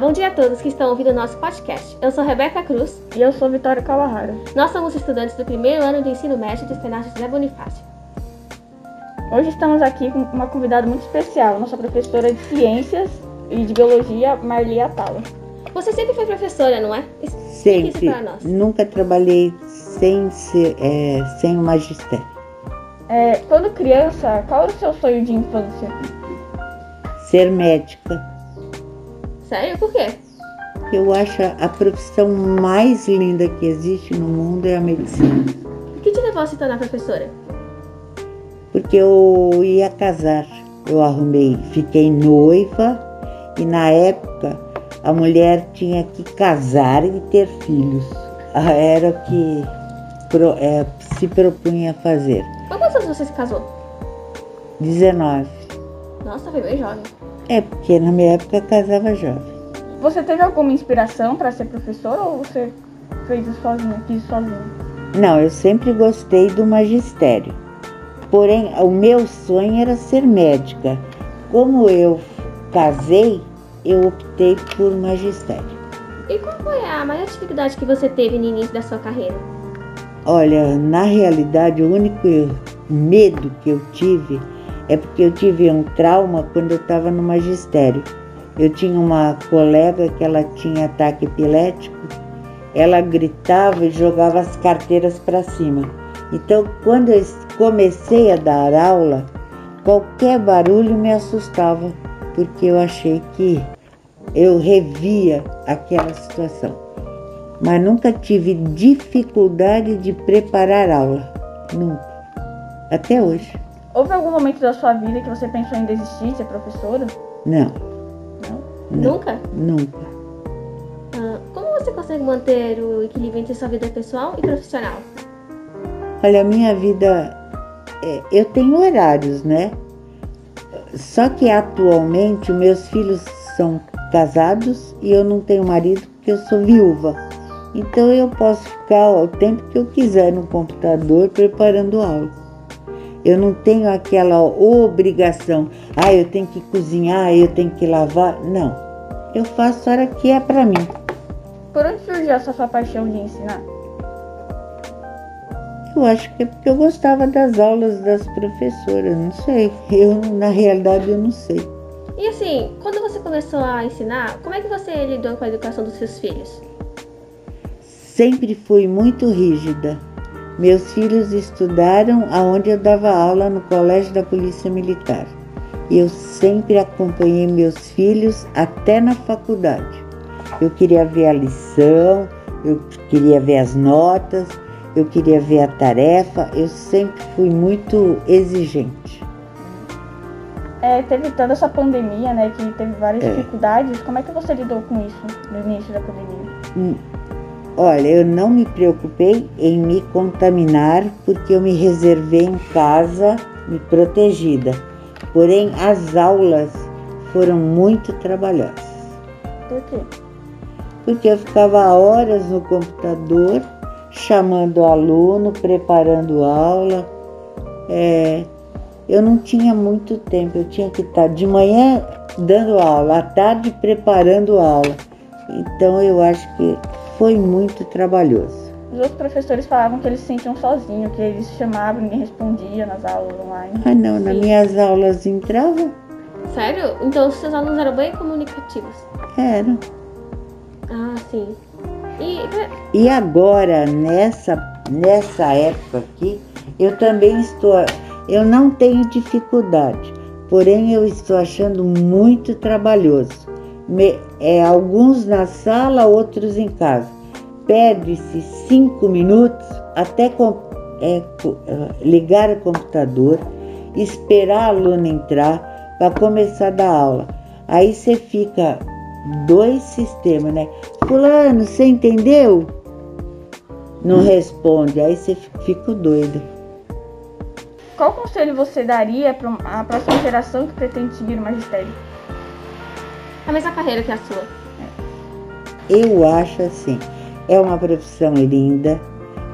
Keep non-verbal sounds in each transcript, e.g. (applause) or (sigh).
bom dia a todos que estão ouvindo o nosso podcast. Eu sou Rebeca Cruz. E eu sou Vitória Kawahara. Nós somos estudantes do primeiro ano do ensino médio do Externato José Bonifácio. Hoje estamos aqui com uma convidada muito especial, nossa professora de Ciências e de Biologia, Marli Atala. Você sempre foi professora, não é? Explique isso Sempre. para nós. Nunca trabalhei sem, ser, é, sem o magistério. É, quando criança, qual era o seu sonho de infância? Ser médica. Sério? Por quê? Eu acho a profissão mais linda que existe no mundo é a medicina. O que te levou a se tornar professora? Porque eu ia casar. Eu arrumei, fiquei noiva e na época a mulher tinha que casar e ter filhos. Ah, Era o que pro- é, se propunha fazer. Quantos anos você se casou? 19. Nossa, foi bem jovem. É porque na minha época casava jovem. Você teve alguma inspiração para ser professora ou você fez isso sozinha, quis sozinha? Não, eu sempre gostei do magistério. Porém, o meu sonho era ser médica. Como eu casei, eu optei por magistério. E qual foi a maior dificuldade que você teve no início da sua carreira? Olha, na realidade, o único medo que eu tive é porque eu tive um trauma quando eu estava no magistério. Eu tinha uma colega que ela tinha ataque epilético, ela gritava e jogava as carteiras para cima. Então, quando eu comecei a dar aula, qualquer barulho me assustava, porque eu achei que eu revia aquela situação mas nunca tive dificuldade de preparar aula. Nunca. Até hoje. Houve algum momento da sua vida que você pensou em desistir de ser professora? Não, Não. não Nunca? nunca. Ah, como você consegue manter o equilíbrio entre sua vida pessoal e profissional? Olha, a minha vida. é, eu tenho horários, né? Só que atualmente meus filhos são casados e eu não tenho marido porque eu sou viúva. Então eu posso ficar o tempo que eu quiser no computador preparando aula. Eu não tenho aquela obrigação, ah, eu tenho que cozinhar, eu tenho que lavar. Não. Eu faço a hora que é para mim. Por onde surgiu essa sua paixão de ensinar? Eu acho que é porque eu gostava das aulas das professoras, não sei. Eu, na realidade, eu não sei. E assim, quando você começou a ensinar, como é que você lidou com a educação dos seus filhos? Sempre fui muito rígida. Meus filhos estudaram aonde eu dava aula no Colégio da Polícia Militar. E eu sempre acompanhei meus filhos até na faculdade. Eu queria ver a lição, eu queria ver as notas, eu queria ver a tarefa. Eu sempre fui muito exigente. É, teve toda essa pandemia, né, que teve várias É. dificuldades. Como é que você lidou com isso no início da pandemia? Olha, eu não me preocupei em me contaminar porque eu me reservei em casa, me protegida. Porém, as aulas foram muito trabalhosas, Por quê? porque eu ficava horas no computador, chamando o aluno, preparando aula. É, eu não tinha muito tempo, eu tinha que estar de manhã dando aula, à tarde preparando aula. Então, eu acho que foi muito trabalhoso. Os outros professores falavam que eles se sentiam sozinhos, que eles chamavam e ninguém respondia nas aulas online. Ah, não, nas minhas aulas entrava? Sério? Então os seus alunos eram bem comunicativos. Era. Ah, sim. E E agora, nessa, nessa época aqui, eu também estou. Eu não tenho dificuldade, porém eu estou achando muito trabalhoso. Me- é, alguns na sala, outros em casa. Perde-se cinco minutos até com- é, ah, ligar o computador, esperar a aluna entrar para começar a dar aula. Aí você fica dois sistemas, né? Fulano, você entendeu? Não responde, aí você fica doida. Qual conselho você daria para a próxima geração que pretende seguir o magistério? A mesma carreira que a sua. Eu acho assim, é uma profissão linda,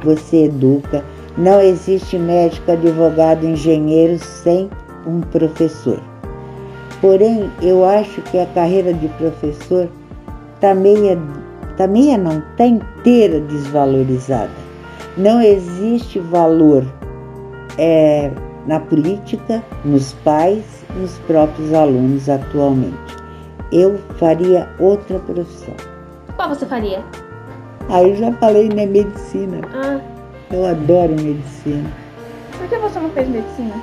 você educa, não existe médico, advogado, engenheiro sem um professor. Porém, eu acho que a carreira de professor tá meia, tá meia não, tá inteira desvalorizada. Não existe valor é, na política, nos pais, nos próprios alunos atualmente. Eu faria outra profissão. Qual você faria? Aí eu já falei, né? Medicina. Ah, Eu adoro medicina. Por que você não fez medicina?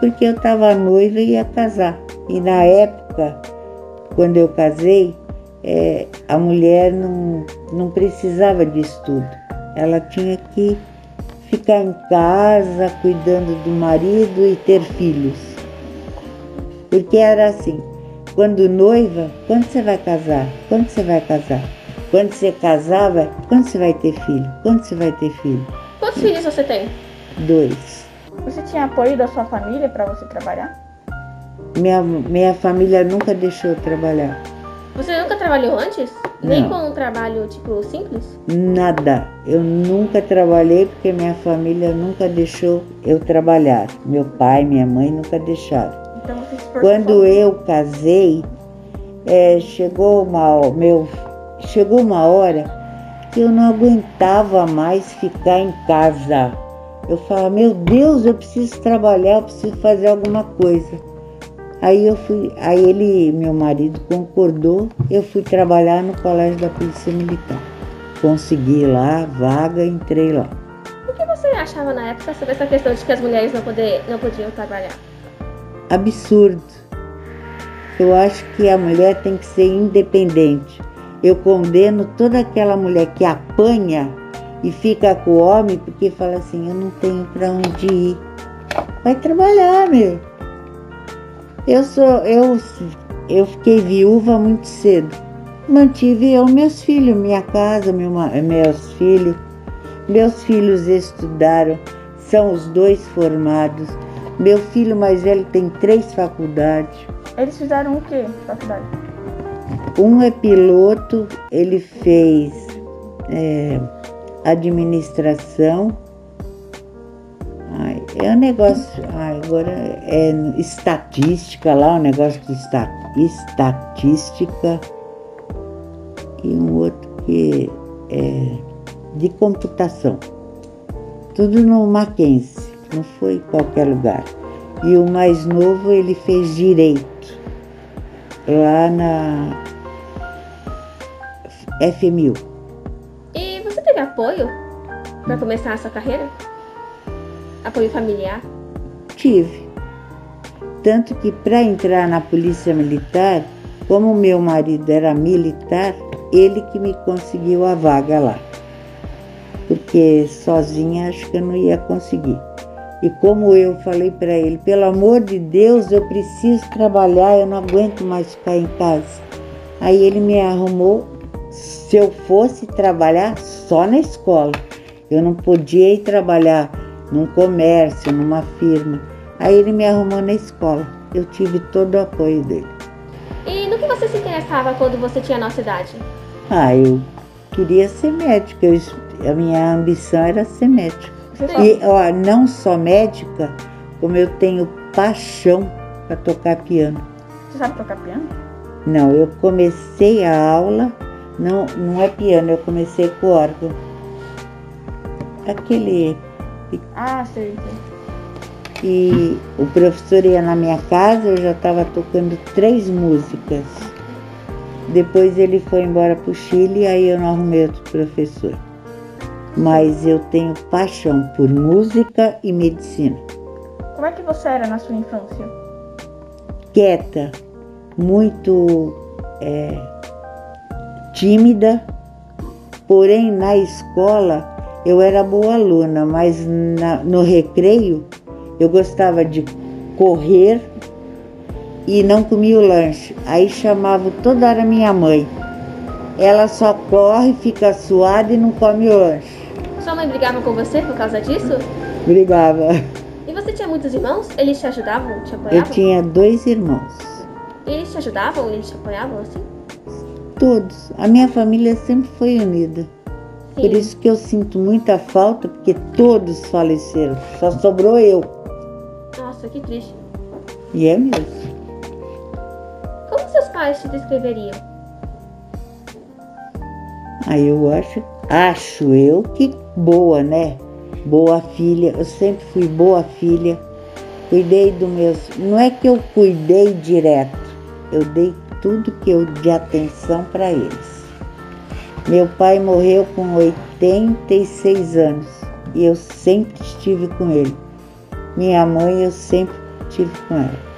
Porque eu estava noiva e ia casar. E na época, quando eu casei, é, a mulher não, não precisava de estudo. Ela tinha que ficar em casa, cuidando do marido e ter filhos. Porque era assim, quando noiva, quando você vai casar? Quando você vai casar? Quando você casava, quando você vai ter filho? Quando você vai ter filho? quantos filhos você tem? Dois. Você tinha apoio da sua família para você trabalhar? Minha, minha família nunca deixou eu trabalhar. Você nunca trabalhou antes? Nem Não. com um trabalho, tipo, simples? Nada. Eu nunca trabalhei porque minha família nunca deixou eu trabalhar. Meu pai, minha mãe nunca deixaram. Então Quando eu casei, é, chegou, uma, meu, chegou uma hora que eu não aguentava mais ficar em casa. Eu falava, meu Deus, eu preciso trabalhar, eu preciso fazer alguma coisa. Aí eu fui, aí ele, meu marido, concordou, eu fui trabalhar no colégio da Polícia Militar. Consegui lá, vaga, entrei lá. O que você achava na época sobre essa questão de que as mulheres não, poder, não podiam trabalhar? Absurdo. Eu acho que a mulher tem que ser independente. Eu condeno toda aquela mulher que apanha e fica com o homem porque fala assim: eu não tenho para onde ir. Vai trabalhar, meu. Eu sou, eu, eu fiquei viúva muito cedo. Mantive eu meus filhos, minha casa, meu, meus filhos. Meus filhos estudaram, são os dois formados. Meu filho mais velho tem três faculdades. Eles fizeram o quê? Faculdade. Um é piloto, ele fez é, administração. Ai, é um negócio, ai, agora é estatística lá, um negócio de esta- estatística. E um outro que é de computação. Tudo no Mackenzie, não foi em qualquer lugar. E o mais novo ele fez direito lá na FMU. E você teve apoio pra começar a sua carreira? Apoio familiar? Tive. Tanto que para entrar na polícia militar, como meu marido era militar, ele que me conseguiu a vaga lá. Porque sozinha acho que eu não ia conseguir. E como eu falei para ele, pelo amor de Deus, eu preciso trabalhar, eu não aguento mais ficar em casa. Aí ele me arrumou se eu fosse trabalhar só na escola. Eu não podia ir trabalhar num comércio, numa firma. Aí ele me arrumou na escola. Eu tive todo o apoio dele. E no que você se interessava quando você tinha a nossa idade? Ah, eu queria ser médica. Eu a minha ambição era ser médica. E ó, não só médica, como eu tenho paixão para tocar piano. Você sabe tocar piano? Não, eu comecei a aula, não, não é piano, eu comecei com órgão. Aquele Ah, sei, sei. E o professor ia na minha casa, eu já estava tocando três músicas. Depois ele foi embora para o Chile, aí eu não arrumei outro professor. Mas eu tenho paixão por música e medicina. Como é que você era na sua infância? Quieta, muito é, tímida, porém na escola eu era boa aluna, mas na- no recreio eu gostava de correr e não comia o lanche. Aí chamava toda hora minha mãe. Ela só corre, fica suada e não come o lanche. Sua mãe brigava com você por causa disso? Brigava. E você tinha muitos irmãos? Eles te ajudavam, te Eu apoiavam? tinha dois irmãos, E eles te ajudavam? Eles te apoiavam assim? todos. A minha família sempre foi unida. Por Sim. isso que eu sinto muita falta, porque todos faleceram. Só sobrou eu. Nossa, que triste. E é mesmo. Como seus pais te descreveriam? Aí eu acho, acho eu que boa, né? Boa filha, eu sempre fui boa filha. Cuidei do meus. Não é que eu cuidei direto, eu dei tudo que eu de atenção para eles. Meu pai morreu com 86 anos e eu sempre estive com ele. Minha mãe eu sempre estive com ela.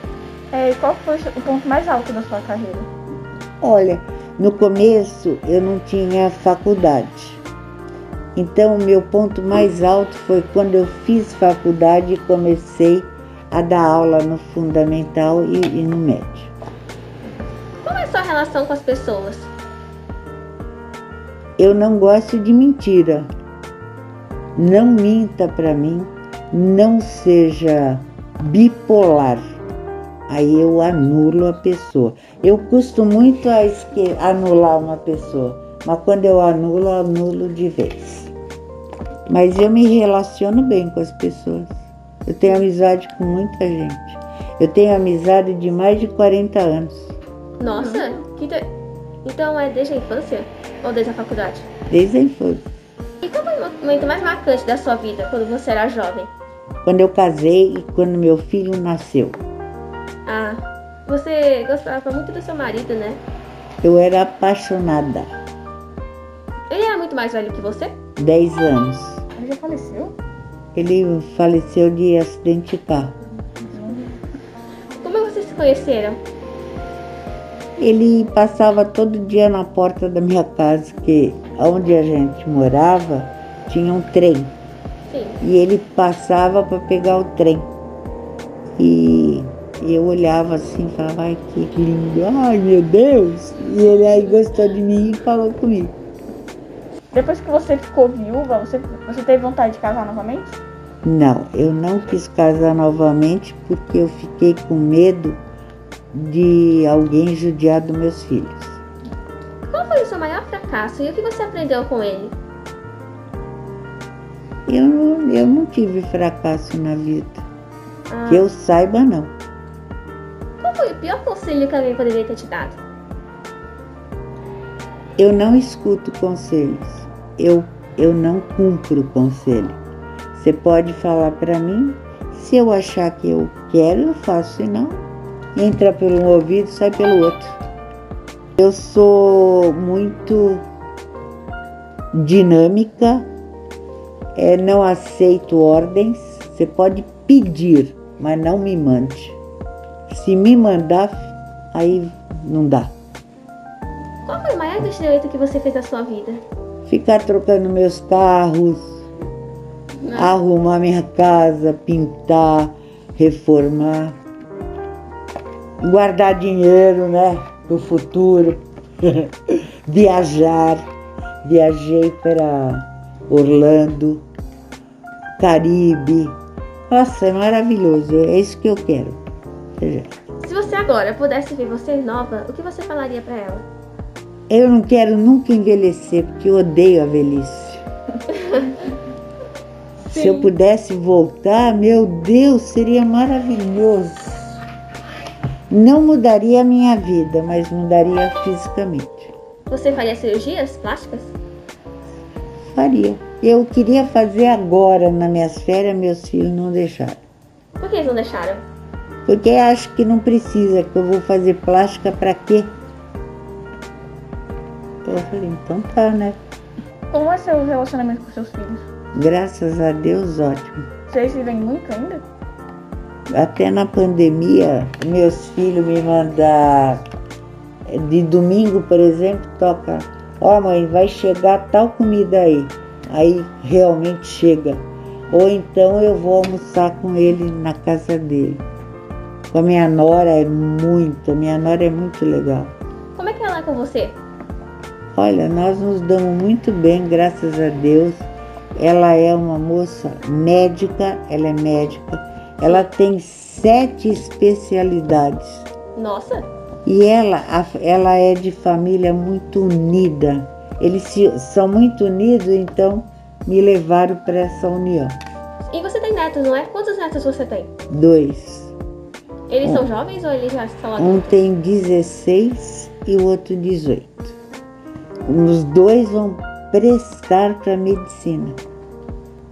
É, e qual foi o ponto mais alto da sua carreira? Olha, no começo eu não tinha faculdade. Então o meu ponto mais alto foi quando eu fiz faculdade e comecei a dar aula no fundamental e, e no médio. Como é a sua relação com as pessoas? Eu não gosto de mentira. Não minta para mim, não seja bipolar. Aí eu anulo a pessoa. Eu custo muito a anular uma pessoa, mas quando eu anulo, eu anulo de vez. Mas eu me relaciono bem com as pessoas. Eu tenho amizade com muita gente. Eu tenho amizade de mais de 40 anos, Nossa, que então é desde a infância ou desde a faculdade? desde a infância. E qual foi o momento mais marcante da sua vida quando você era jovem? Quando eu casei e quando meu filho nasceu. Ah, você gostava muito do seu marido, né? Eu era apaixonada. Ele era muito mais velho que você? 10 anos. Ele já faleceu? Ele faleceu de acidente de carro. Como vocês se conheceram? Ele passava todo dia na porta da minha casa, que onde a gente morava tinha um trem. Sim. E ele passava para pegar o trem. E eu olhava assim falava, ai que lindo, ai meu Deus! E ele aí gostou de mim e falou comigo. Depois que você ficou viúva, você, você teve vontade de casar novamente? Não, eu não quis casar novamente porque eu fiquei com medo de alguém judiar dos meus filhos. Qual foi o seu maior fracasso e o que você aprendeu com ele? Eu, não- eu não tive fracasso na vida. Ah, Que eu saiba, não. Qual foi o pior conselho que alguém poderia ter te dado? Eu não escuto conselhos. Eu, eu não cumpro conselho. Você pode falar para mim. Se eu achar que eu quero, eu faço. Se não, entra pelo um ouvido, sai pelo outro. Eu sou muito dinâmica. é, não aceito ordens. Você pode pedir, mas não me mande. Se me mandar, aí não dá. Qual foi o maior investimento que você fez na sua vida? Ficar trocando meus carros, arrumar minha casa, pintar, reformar, guardar dinheiro, né, pro futuro, (laughs) viajar. Viajei para Orlando, Caribe. Nossa, é maravilhoso. É isso que eu quero. Se você agora pudesse ver você nova, o que você falaria pra ela? Eu não quero nunca envelhecer, porque eu odeio a velhice. (laughs) Se eu pudesse voltar, meu Deus, seria maravilhoso. Não mudaria a minha vida, mas mudaria fisicamente. Você faria cirurgias plásticas? Faria. Eu queria fazer agora, nas minhas férias, meus filhos não deixaram. Por que eles não deixaram? Porque acho que não precisa, que eu vou fazer plástica para quê? Eu falei, então tá, né? Como é seu relacionamento com seus filhos? Graças a Deus, ótimo. Vocês vivem muito ainda? Até na pandemia, meus filhos me mandam de domingo, por exemplo, toca, ó mãe, vai chegar tal comida aí. Aí realmente chega. Ou então eu vou almoçar com ele na casa dele. Com a minha nora é muito, minha nora é muito legal. Como é que ela é com você? Olha, nós nos damos muito bem, graças a Deus. Ela é uma moça médica, ela é médica. Ela tem sete especialidades. Nossa, E ela, ela é de família muito unida. Eles se- são muito unidos, então me levaram para essa união. e você tem netos, não é? Quantos netos você tem? Dois. Eles são jovens ou eles já são Um adultos? tem 16 e o outro 18. Os dois vão prestar para medicina.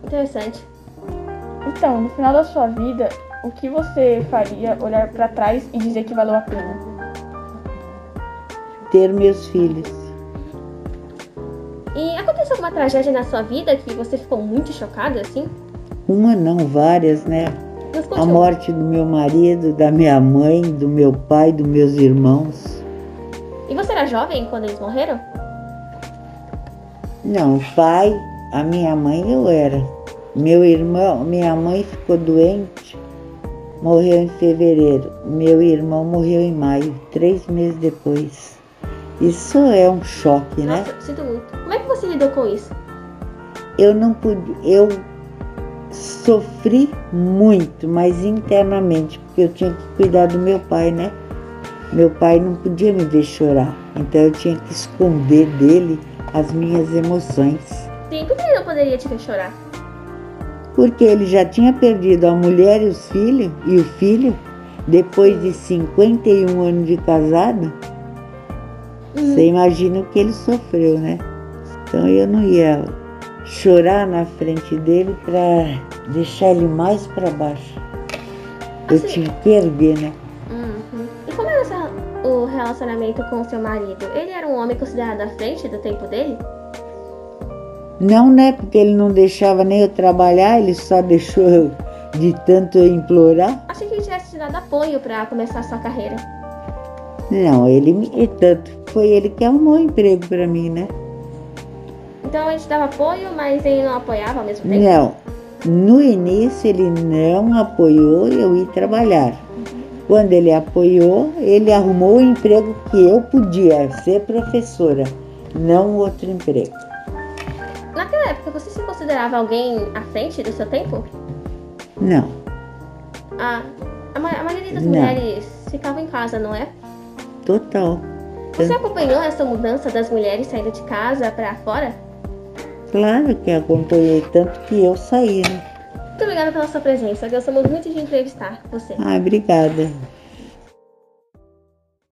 Interessante. Então, no final da sua vida, o que você faria olhar pra trás e dizer que valeu a pena? Ter meus filhos. E aconteceu alguma tragédia na sua vida que você ficou muito chocado assim? Uma não, várias, né? A morte do meu marido, da minha mãe, do meu pai, dos meus irmãos. E você era jovem quando eles morreram? Não, o pai, a minha mãe eu era. Meu irmão, minha mãe ficou doente, morreu em fevereiro. Meu irmão morreu em maio, três meses depois. Isso é um choque, né? Nossa, sinto muito. Como é que você lidou com isso? Eu não pude, eu sofri muito, mas internamente, porque eu tinha que cuidar do meu pai, né? Meu pai não podia me ver chorar, então eu tinha que esconder dele as minhas emoções. Sim, por que ele não poderia te ver chorar? Porque ele já tinha perdido a mulher e os filhos, e o filho, depois de 51 anos de casado. Você imagina o que ele sofreu, né? Então eu não ia chorar na frente dele para deixar ele mais para baixo. Eu Assim- tinha que erguer, né? Relacionamento com o seu marido? Ele era um homem considerado à frente do tempo dele? Não, né? Porque ele não deixava nem eu trabalhar, ele só deixou eu de tanto eu implorar. Achei que ele tivesse te dado apoio pra começar sua carreira. Não, ele me. e tanto foi ele que arrumou emprego para mim, né? Então ele te dava apoio, mas ele não apoiava ao mesmo tempo? Não. No início ele não apoiou eu ir trabalhar. Quando ele apoiou, ele arrumou o emprego que eu podia, ser professora, não outro emprego. Naquela época, você se considerava alguém à frente do seu tempo? Não, A, a, ma- a maioria das Não. mulheres ficava em casa, não é? total. Você acompanhou essa mudança das mulheres saindo de casa pra fora? Claro que acompanhei tanto que eu saí, né? Muito obrigada pela sua presença. Gostamos muito de entrevistar você. Ah, obrigada.